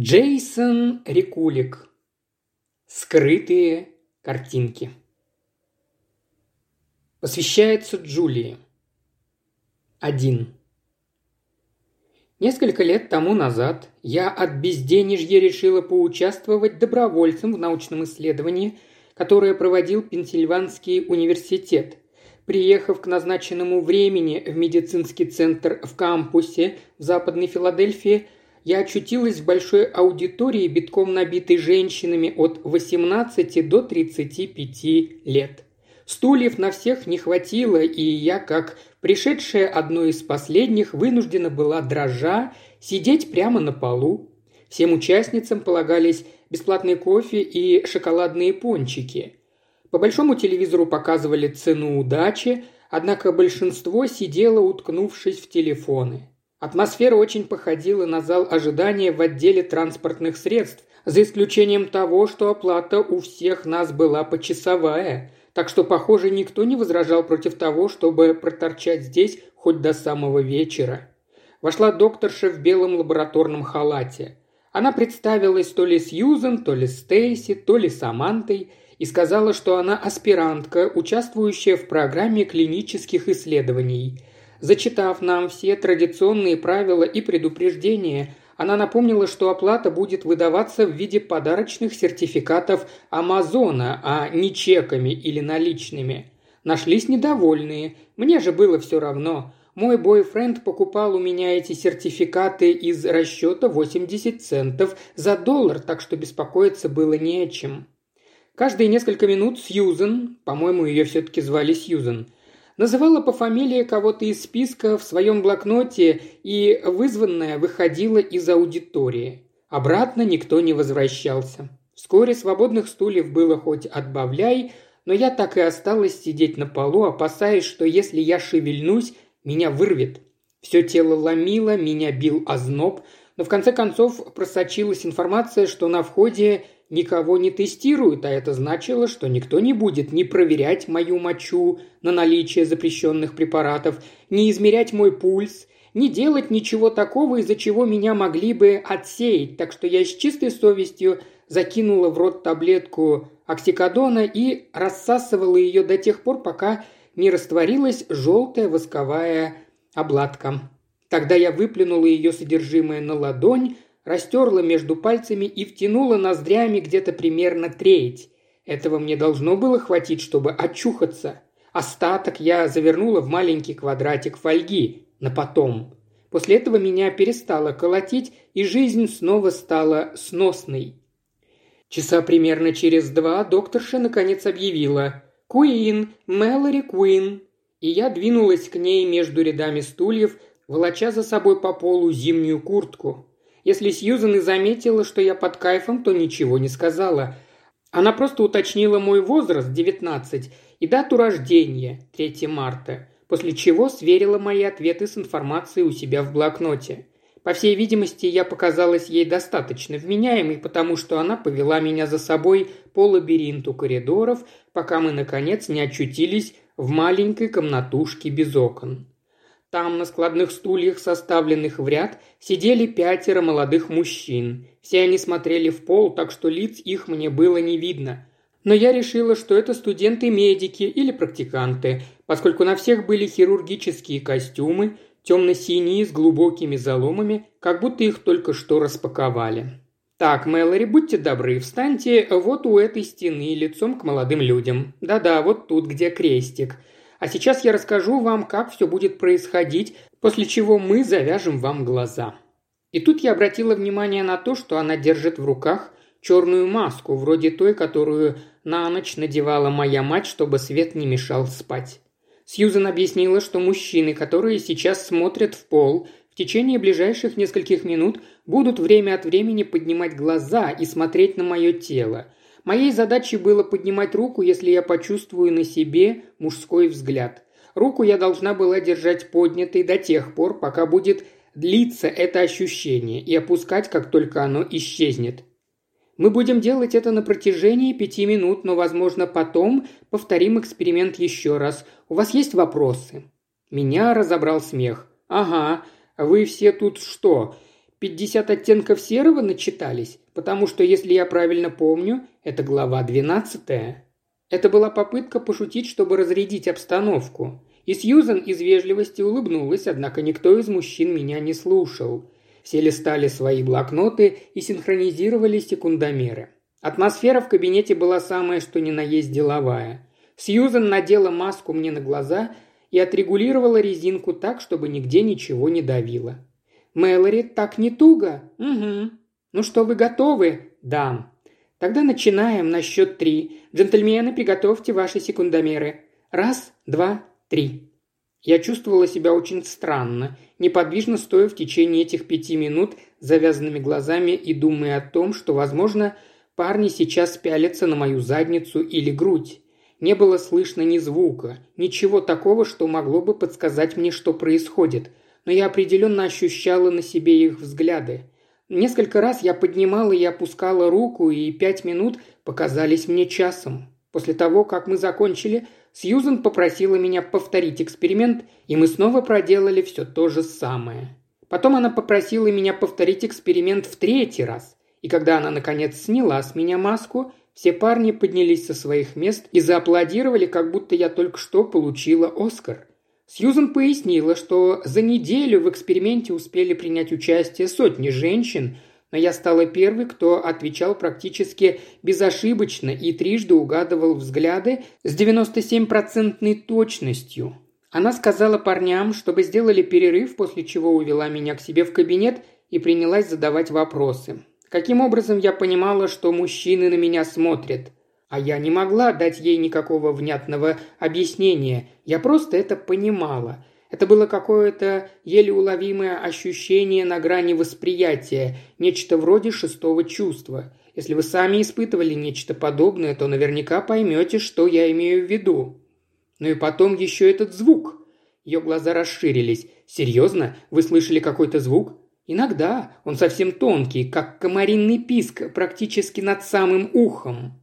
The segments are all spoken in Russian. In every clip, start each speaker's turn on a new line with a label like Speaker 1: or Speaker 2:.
Speaker 1: Джейсон Рикулик. Скрытые картинки. Посвящается Джулии. Один. Несколько лет тому назад я от безденежья решила поучаствовать добровольцем в научном исследовании, которое проводил Пенсильванский университет. Приехав к назначенному времени в медицинский центр в кампусе в Западной Филадельфии, я очутилась в большой аудитории, битком набитой женщинами от 18 до 35 лет. Стульев на всех не хватило, и я, как пришедшая одной из последних, вынуждена была дрожа сидеть прямо на полу. Всем участницам полагались бесплатный кофе и шоколадные пончики. По большому телевизору показывали цену удачи, однако большинство сидело, уткнувшись в телефоны. Атмосфера очень походила на зал ожидания в отделе транспортных средств, за исключением того, что оплата у всех нас была почасовая, так что, похоже, никто не возражал против того, чтобы проторчать здесь хоть до самого вечера. Вошла докторша в белом лабораторном халате. Она представилась то ли Сьюзен, то ли Стейси, то ли Самантой и сказала, что она аспирантка, участвующая в программе клинических исследований. Зачитав нам все традиционные правила и предупреждения – она напомнила, что оплата будет выдаваться в виде подарочных сертификатов Амазона, а не чеками или наличными. Нашлись недовольные. Мне же было все равно. Мой бойфренд покупал у меня эти сертификаты из расчета 80 центов за доллар, так что беспокоиться было не о чем. Каждые несколько минут Сьюзен, по-моему, ее все-таки звали Сьюзен, называла по фамилии кого-то из списка в своем блокноте, и вызванная выходила из аудитории. Обратно никто не возвращался. Вскоре свободных стульев было хоть отбавляй, но я так и осталась сидеть на полу, опасаясь, что если я шевельнусь, меня вырвет. Все тело ломило, меня бил озноб, но в конце концов просочилась информация, что на входе никого не тестируют, а это значило, что никто не будет ни проверять мою мочу на наличие запрещенных препаратов, ни измерять мой пульс, ни делать ничего такого, из-за чего меня могли бы отсеять, так что я с чистой совестью закинула в рот таблетку оксикодона и рассасывала ее до тех пор, пока не растворилась желтая восковая обладка. Тогда я выплюнула ее содержимое на ладонь, растерла между пальцами и втянула ноздрями где-то примерно треть. Этого мне должно было хватить, чтобы очухаться. Остаток я завернула в маленький квадратик фольги на потом. После этого меня перестало колотить, и жизнь снова стала сносной. Часа примерно через два докторша наконец объявила «Куин, Мэлори Куин», и я двинулась к ней между рядами стульев, волоча за собой по полу зимнюю куртку. Если Сьюзан и заметила, что я под кайфом, то ничего не сказала. Она просто уточнила мой возраст – 19 и дату рождения – 3 марта, после чего сверила мои ответы с информацией у себя в блокноте. По всей видимости, я показалась ей достаточно вменяемой, потому что она повела меня за собой по лабиринту коридоров, пока мы, наконец, не очутились в маленькой комнатушке без окон. Там на складных стульях, составленных в ряд, сидели пятеро молодых мужчин. Все они смотрели в пол, так что лиц их мне было не видно. Но я решила, что это студенты-медики или практиканты, поскольку на всех были хирургические костюмы, темно-синие с глубокими заломами, как будто их только что распаковали. «Так, Мэлори, будьте добры, встаньте вот у этой стены лицом к молодым людям. Да-да, вот тут, где крестик. А сейчас я расскажу вам, как все будет происходить, после чего мы завяжем вам глаза». И тут я обратила внимание на то, что она держит в руках черную маску, вроде той, которую на ночь надевала моя мать, чтобы свет не мешал спать. Сьюзен объяснила, что мужчины, которые сейчас смотрят в пол, в течение ближайших нескольких минут будут время от времени поднимать глаза и смотреть на мое тело – Моей задачей было поднимать руку, если я почувствую на себе мужской взгляд. Руку я должна была держать поднятой до тех пор, пока будет длиться это ощущение, и опускать, как только оно исчезнет. Мы будем делать это на протяжении пяти минут, но, возможно, потом повторим эксперимент еще раз. У вас есть вопросы?» Меня разобрал смех. «Ага, вы все тут что, «Пятьдесят оттенков серого» начитались, потому что, если я правильно помню, это глава двенадцатая. Это была попытка пошутить, чтобы разрядить обстановку. И Сьюзен из вежливости улыбнулась, однако никто из мужчин меня не слушал. Все листали свои блокноты и синхронизировали секундомеры. Атмосфера в кабинете была самая что ни на есть деловая. Сьюзен надела маску мне на глаза и отрегулировала резинку так, чтобы нигде ничего не давило. «Мэлори, так не туго?» «Угу». «Ну что, вы готовы?» «Да». «Тогда начинаем на счет три. Джентльмены, приготовьте ваши секундомеры. Раз, два, три». Я чувствовала себя очень странно, неподвижно стоя в течение этих пяти минут завязанными глазами и думая о том, что, возможно, парни сейчас пялятся на мою задницу или грудь. Не было слышно ни звука, ничего такого, что могло бы подсказать мне, что происходит, но я определенно ощущала на себе их взгляды. Несколько раз я поднимала и опускала руку, и пять минут показались мне часом. После того, как мы закончили, Сьюзен попросила меня повторить эксперимент, и мы снова проделали все то же самое. Потом она попросила меня повторить эксперимент в третий раз, и когда она, наконец, сняла с меня маску, все парни поднялись со своих мест и зааплодировали, как будто я только что получила Оскар. Сьюзан пояснила, что за неделю в эксперименте успели принять участие сотни женщин, но я стала первой, кто отвечал практически безошибочно и трижды угадывал взгляды с 97-процентной точностью. Она сказала парням, чтобы сделали перерыв, после чего увела меня к себе в кабинет и принялась задавать вопросы. Каким образом я понимала, что мужчины на меня смотрят? А я не могла дать ей никакого внятного объяснения. Я просто это понимала. Это было какое-то еле уловимое ощущение на грани восприятия, нечто вроде шестого чувства. Если вы сами испытывали нечто подобное, то наверняка поймете, что я имею в виду. Ну и потом еще этот звук. Ее глаза расширились. «Серьезно? Вы слышали какой-то звук?» Иногда он совсем тонкий, как комаринный писк, практически над самым ухом.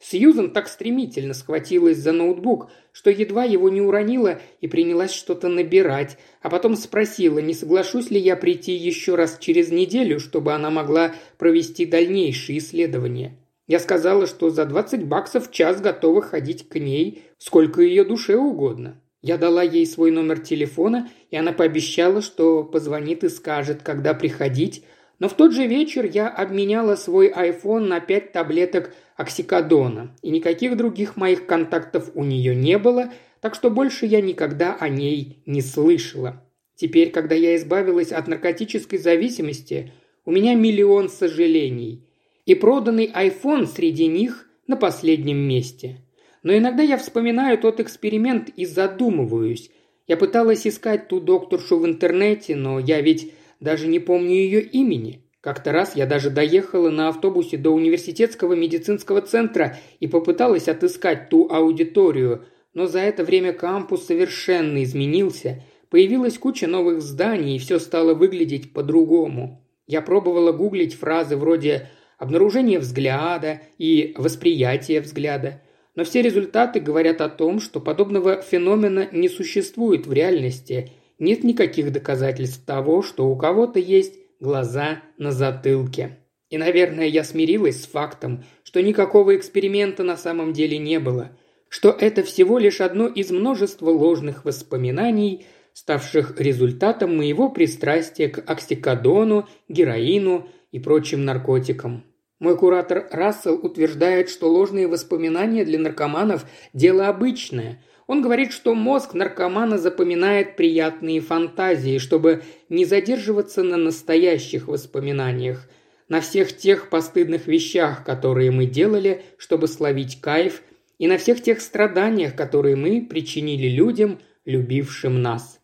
Speaker 1: Сьюзен так стремительно схватилась за ноутбук, что едва его не уронила и принялась что-то набирать, а потом спросила, не соглашусь ли я прийти еще раз через неделю, чтобы она могла провести дальнейшие исследования. Я сказала, что за 20 баксов в час готова ходить к ней сколько ее душе угодно. Я дала ей свой номер телефона, и она пообещала, что позвонит и скажет, когда приходить, но в тот же вечер я обменяла свой iPhone на пять таблеток оксикодона, и никаких других моих контактов у нее не было, так что больше я никогда о ней не слышала. Теперь, когда я избавилась от наркотической зависимости, у меня миллион сожалений. И проданный iPhone среди них на последнем месте – но иногда я вспоминаю тот эксперимент и задумываюсь. Я пыталась искать ту докторшу в интернете, но я ведь даже не помню ее имени. Как-то раз я даже доехала на автобусе до университетского медицинского центра и попыталась отыскать ту аудиторию, но за это время кампус совершенно изменился. Появилась куча новых зданий, и все стало выглядеть по-другому. Я пробовала гуглить фразы вроде «обнаружение взгляда» и «восприятие взгляда», но все результаты говорят о том, что подобного феномена не существует в реальности. Нет никаких доказательств того, что у кого-то есть глаза на затылке. И, наверное, я смирилась с фактом, что никакого эксперимента на самом деле не было, что это всего лишь одно из множества ложных воспоминаний, ставших результатом моего пристрастия к оксикодону, героину и прочим наркотикам. Мой куратор Рассел утверждает, что ложные воспоминания для наркоманов – дело обычное. Он говорит, что мозг наркомана запоминает приятные фантазии, чтобы не задерживаться на настоящих воспоминаниях, на всех тех постыдных вещах, которые мы делали, чтобы словить кайф, и на всех тех страданиях, которые мы причинили людям, любившим нас.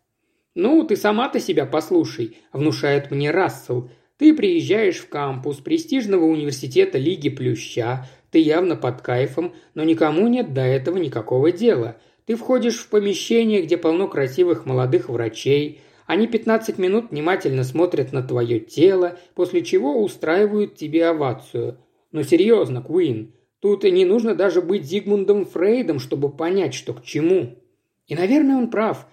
Speaker 1: «Ну, ты сама-то себя послушай», – внушает мне Рассел. Ты приезжаешь в кампус престижного университета Лиги Плюща, ты явно под кайфом, но никому нет до этого никакого дела. Ты входишь в помещение, где полно красивых молодых врачей. Они 15 минут внимательно смотрят на твое тело, после чего устраивают тебе овацию. Но серьезно, Куин, тут не нужно даже быть Зигмундом Фрейдом, чтобы понять, что к чему. И, наверное, он прав.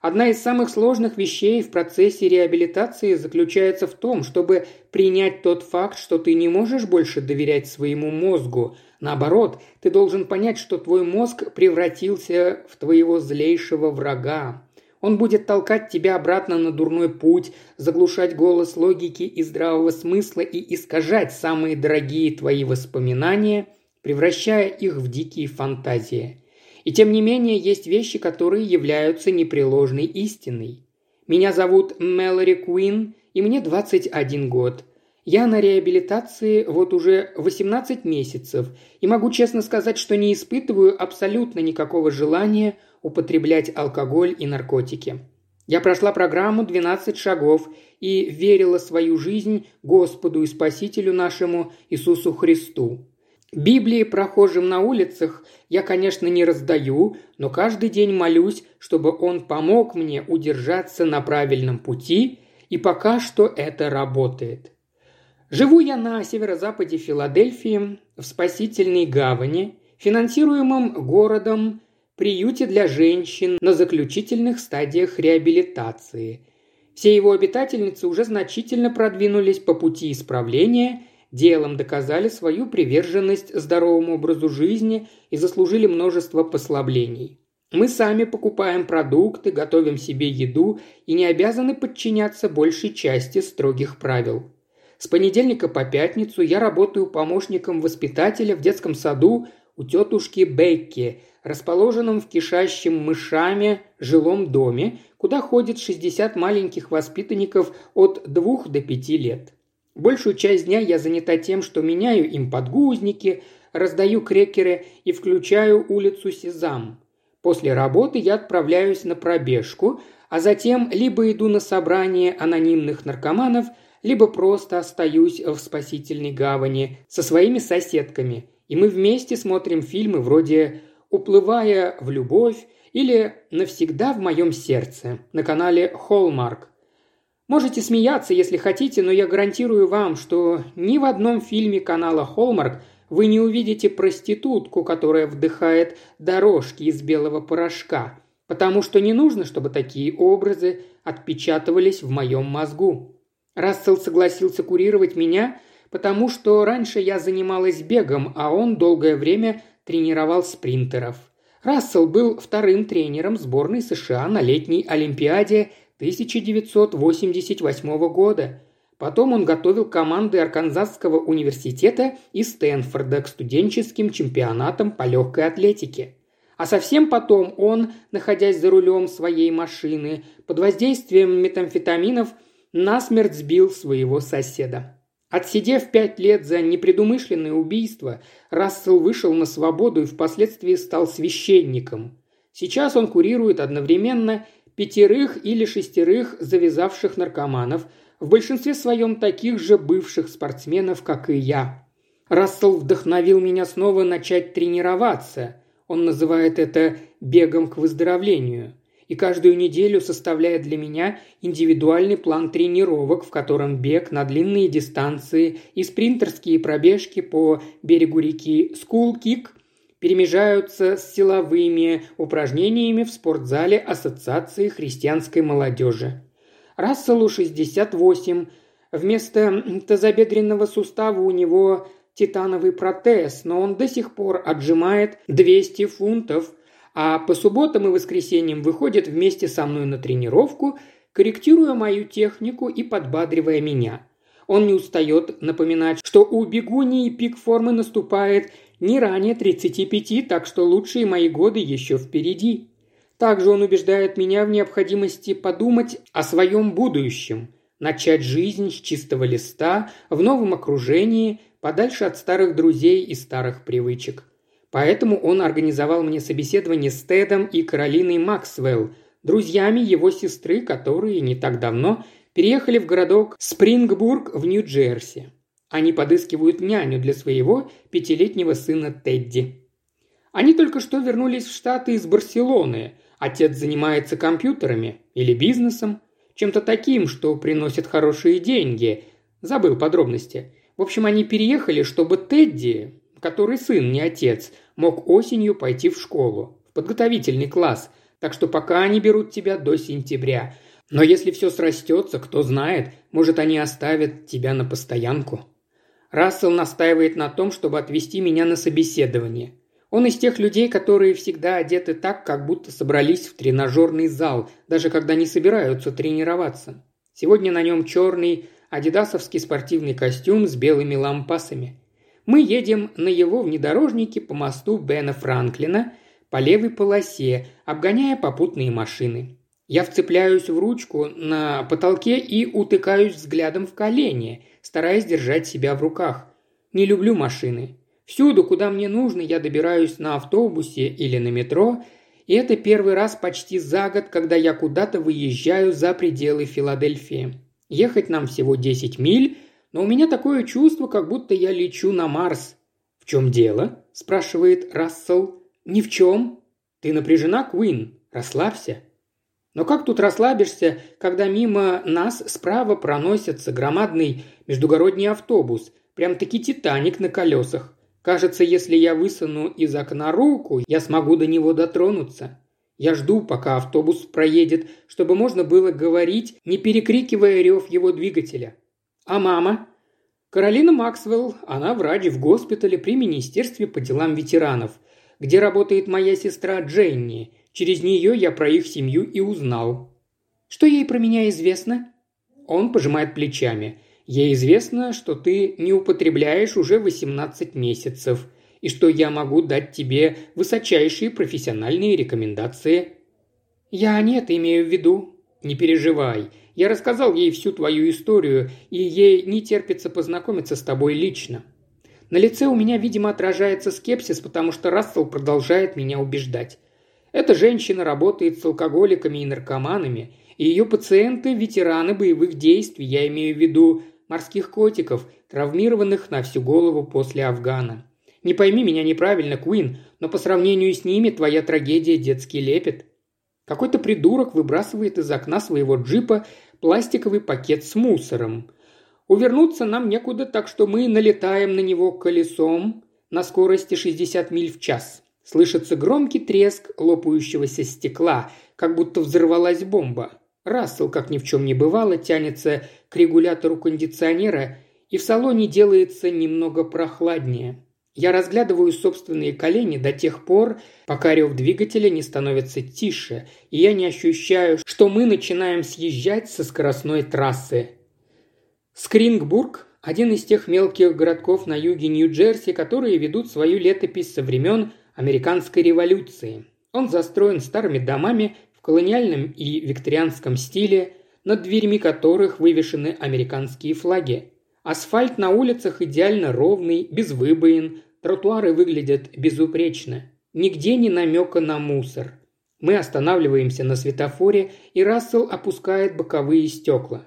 Speaker 1: Одна из самых сложных вещей в процессе реабилитации заключается в том, чтобы принять тот факт, что ты не можешь больше доверять своему мозгу. Наоборот, ты должен понять, что твой мозг превратился в твоего злейшего врага. Он будет толкать тебя обратно на дурной путь, заглушать голос логики и здравого смысла и искажать самые дорогие твои воспоминания, превращая их в дикие фантазии. И тем не менее есть вещи, которые являются непреложной истиной. Меня зовут Мэлори Куин, и мне 21 год. Я на реабилитации вот уже 18 месяцев, и могу честно сказать, что не испытываю абсолютно никакого желания употреблять алкоголь и наркотики. Я прошла программу «12 шагов» и верила свою жизнь Господу и Спасителю нашему Иисусу Христу. Библии прохожим на улицах я, конечно, не раздаю, но каждый день молюсь, чтобы он помог мне удержаться на правильном пути, и пока что это работает. Живу я на северо-западе Филадельфии, в спасительной гавани, финансируемом городом приюте для женщин на заключительных стадиях реабилитации. Все его обитательницы уже значительно продвинулись по пути исправления делом доказали свою приверженность здоровому образу жизни и заслужили множество послаблений. Мы сами покупаем продукты, готовим себе еду и не обязаны подчиняться большей части строгих правил. С понедельника по пятницу я работаю помощником воспитателя в детском саду у тетушки Бекки, расположенном в кишащем мышами жилом доме, куда ходит 60 маленьких воспитанников от 2 до 5 лет. Большую часть дня я занята тем, что меняю им подгузники, раздаю крекеры и включаю улицу Сезам. После работы я отправляюсь на пробежку, а затем либо иду на собрание анонимных наркоманов, либо просто остаюсь в спасительной гавани со своими соседками, и мы вместе смотрим фильмы вроде «Уплывая в любовь» или «Навсегда в моем сердце» на канале Hallmark. Можете смеяться, если хотите, но я гарантирую вам, что ни в одном фильме канала Hallmark вы не увидите проститутку, которая вдыхает дорожки из белого порошка, потому что не нужно, чтобы такие образы отпечатывались в моем мозгу. Рассел согласился курировать меня, потому что раньше я занималась бегом, а он долгое время тренировал спринтеров. Рассел был вторым тренером сборной США на летней Олимпиаде 1988 года. Потом он готовил команды Арканзасского университета и Стэнфорда к студенческим чемпионатам по легкой атлетике. А совсем потом он, находясь за рулем своей машины, под воздействием метамфетаминов, насмерть сбил своего соседа. Отсидев пять лет за непредумышленное убийство, Рассел вышел на свободу и впоследствии стал священником. Сейчас он курирует одновременно пятерых или шестерых завязавших наркоманов, в большинстве своем таких же бывших спортсменов, как и я. Рассел вдохновил меня снова начать тренироваться. Он называет это «бегом к выздоровлению» и каждую неделю составляет для меня индивидуальный план тренировок, в котором бег на длинные дистанции и спринтерские пробежки по берегу реки Скулкик перемежаются с силовыми упражнениями в спортзале Ассоциации христианской молодежи. Расселу 68. Вместо тазобедренного сустава у него титановый протез, но он до сих пор отжимает 200 фунтов, а по субботам и воскресеньям выходит вместе со мной на тренировку, корректируя мою технику и подбадривая меня. Он не устает напоминать, что у бегунии пик формы наступает не ранее 35, так что лучшие мои годы еще впереди. Также он убеждает меня в необходимости подумать о своем будущем, начать жизнь с чистого листа, в новом окружении, подальше от старых друзей и старых привычек. Поэтому он организовал мне собеседование с Тедом и Каролиной Максвелл, друзьями его сестры, которые не так давно переехали в городок Спрингбург в Нью-Джерси. Они подыскивают няню для своего пятилетнего сына Тедди. Они только что вернулись в Штаты из Барселоны. Отец занимается компьютерами или бизнесом, чем-то таким, что приносит хорошие деньги. Забыл подробности. В общем, они переехали, чтобы Тедди, который сын, не отец, мог осенью пойти в школу, в подготовительный класс, Так что пока они берут тебя до сентября. Но если все срастется, кто знает, может, они оставят тебя на постоянку. Рассел настаивает на том, чтобы отвезти меня на собеседование. Он из тех людей, которые всегда одеты так, как будто собрались в тренажерный зал, даже когда не собираются тренироваться. Сегодня на нем черный адидасовский спортивный костюм с белыми лампасами. Мы едем на его внедорожнике по мосту Бена Франклина по левой полосе, обгоняя попутные машины. Я вцепляюсь в ручку на потолке и утыкаюсь взглядом в колени, стараясь держать себя в руках. Не люблю машины. Всюду, куда мне нужно, я добираюсь на автобусе или на метро, и это первый раз почти за год, когда я куда-то выезжаю за пределы Филадельфии. Ехать нам всего 10 миль, но у меня такое чувство, как будто я лечу на Марс. «В чем дело?» – спрашивает Рассел. «Ни в чем. Ты напряжена, Куин. Расслабься». Но как тут расслабишься, когда мимо нас справа проносится громадный междугородний автобус, прям-таки Титаник на колесах. Кажется, если я высуну из окна руку, я смогу до него дотронуться. Я жду, пока автобус проедет, чтобы можно было говорить, не перекрикивая рев его двигателя. А мама? Каролина Максвелл, она врач в госпитале при Министерстве по делам ветеранов, где работает моя сестра Дженни. Через нее я про их семью и узнал. Что ей про меня известно? Он пожимает плечами. Ей известно, что ты не употребляешь уже 18 месяцев – и что я могу дать тебе высочайшие профессиональные рекомендации». «Я нет, имею в виду». «Не переживай. Я рассказал ей всю твою историю, и ей не терпится познакомиться с тобой лично». На лице у меня, видимо, отражается скепсис, потому что Рассел продолжает меня убеждать. Эта женщина работает с алкоголиками и наркоманами, и ее пациенты – ветераны боевых действий, я имею в виду морских котиков, травмированных на всю голову после Афгана. Не пойми меня неправильно, Куин, но по сравнению с ними твоя трагедия детский лепет. Какой-то придурок выбрасывает из окна своего джипа пластиковый пакет с мусором. Увернуться нам некуда, так что мы налетаем на него колесом на скорости 60 миль в час. Слышится громкий треск лопающегося стекла, как будто взорвалась бомба. Рассел, как ни в чем не бывало, тянется к регулятору кондиционера, и в салоне делается немного прохладнее. Я разглядываю собственные колени до тех пор, пока рев двигателя не становится тише, и я не ощущаю, что мы начинаем съезжать со скоростной трассы. Скрингбург – один из тех мелких городков на юге Нью-Джерси, которые ведут свою летопись со времен американской революции. Он застроен старыми домами в колониальном и викторианском стиле, над дверьми которых вывешены американские флаги. Асфальт на улицах идеально ровный, без выбоин, Тротуары выглядят безупречно. Нигде не намека на мусор. Мы останавливаемся на светофоре, и Рассел опускает боковые стекла.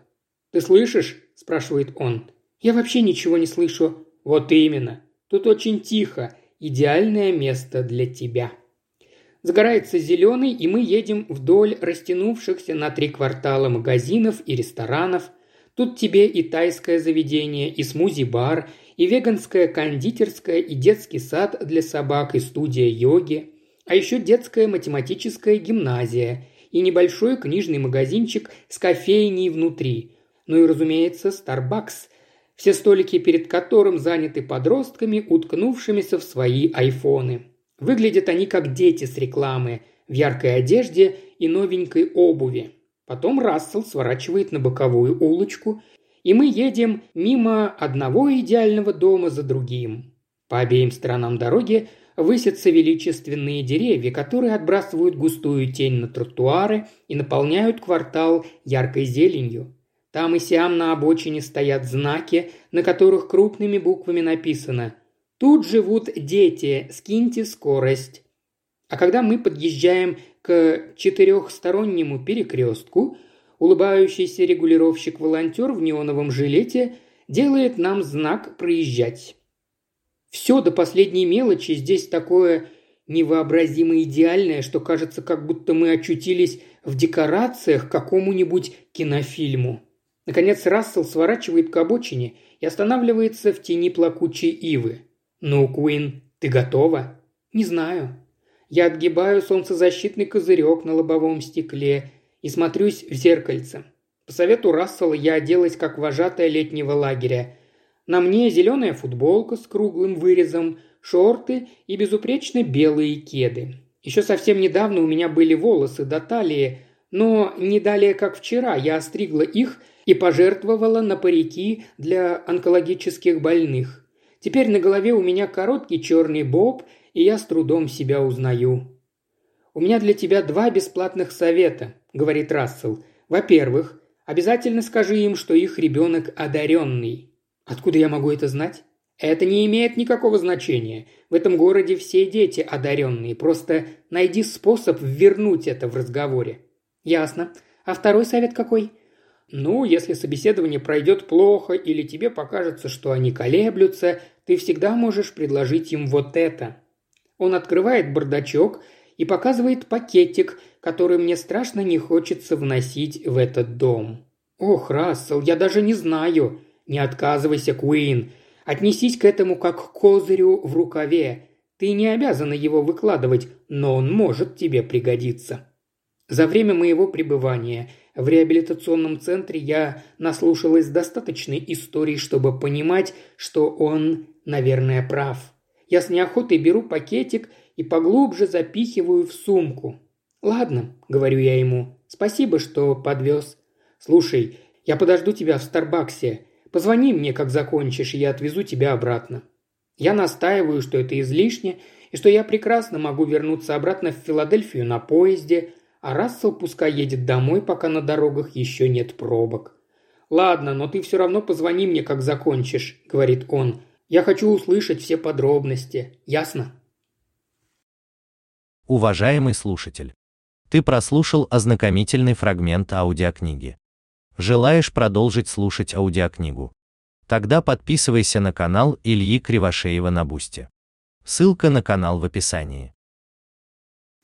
Speaker 1: «Ты слышишь?» – спрашивает он. «Я вообще ничего не слышу». «Вот именно. Тут очень тихо. Идеальное место для тебя». Загорается зеленый, и мы едем вдоль растянувшихся на три квартала магазинов и ресторанов. Тут тебе и тайское заведение, и смузи-бар, и веганская кондитерская, и детский сад для собак, и студия йоги, а еще детская математическая гимназия и небольшой книжный магазинчик с кофейней внутри. Ну и, разумеется, Starbucks, все столики перед которым заняты подростками, уткнувшимися в свои айфоны. Выглядят они как дети с рекламы, в яркой одежде и новенькой обуви. Потом Рассел сворачивает на боковую улочку и мы едем мимо одного идеального дома за другим. По обеим сторонам дороги высятся величественные деревья, которые отбрасывают густую тень на тротуары и наполняют квартал яркой зеленью. Там и сям на обочине стоят знаки, на которых крупными буквами написано «Тут живут дети, скиньте скорость». А когда мы подъезжаем к четырехстороннему перекрестку – Улыбающийся регулировщик-волонтер в неоновом жилете делает нам знак «Проезжать». Все до последней мелочи здесь такое невообразимо идеальное, что кажется, как будто мы очутились в декорациях к какому-нибудь кинофильму. Наконец Рассел сворачивает к обочине и останавливается в тени плакучей ивы. «Ну, Куин, ты готова?» «Не знаю». Я отгибаю солнцезащитный козырек на лобовом стекле и смотрюсь в зеркальце. По совету Рассела я оделась как вожатая летнего лагеря. На мне зеленая футболка с круглым вырезом, шорты и безупречно белые кеды. Еще совсем недавно у меня были волосы до талии, но не далее, как вчера, я остригла их и пожертвовала на парики для онкологических больных. Теперь на голове у меня короткий черный боб, и я с трудом себя узнаю. «У меня для тебя два бесплатных совета», — говорит Рассел. «Во-первых, обязательно скажи им, что их ребенок одаренный». «Откуда я могу это знать?» «Это не имеет никакого значения. В этом городе все дети одаренные. Просто найди способ вернуть это в разговоре». «Ясно. А второй совет какой?» Ну, если собеседование пройдет плохо или тебе покажется, что они колеблются, ты всегда можешь предложить им вот это. Он открывает бардачок и показывает пакетик, который мне страшно не хочется вносить в этот дом. Ох, Рассел, я даже не знаю. Не отказывайся, Куин. Отнесись к этому как к козырю в рукаве. Ты не обязана его выкладывать, но он может тебе пригодиться. За время моего пребывания – в реабилитационном центре я наслушалась достаточной истории, чтобы понимать, что он, наверное, прав. Я с неохотой беру пакетик и поглубже запихиваю в сумку. «Ладно», — говорю я ему, — «спасибо, что подвез. Слушай, я подожду тебя в Старбаксе. Позвони мне, как закончишь, и я отвезу тебя обратно». Я настаиваю, что это излишне, и что я прекрасно могу вернуться обратно в Филадельфию на поезде, а Рассел пускай едет домой, пока на дорогах еще нет пробок. «Ладно, но ты все равно позвони мне, как закончишь», — говорит он. «Я хочу услышать все подробности. Ясно?»
Speaker 2: Уважаемый слушатель, ты прослушал ознакомительный фрагмент аудиокниги. Желаешь продолжить слушать аудиокнигу? Тогда подписывайся на канал Ильи Кривошеева на Бусте. Ссылка на канал в описании.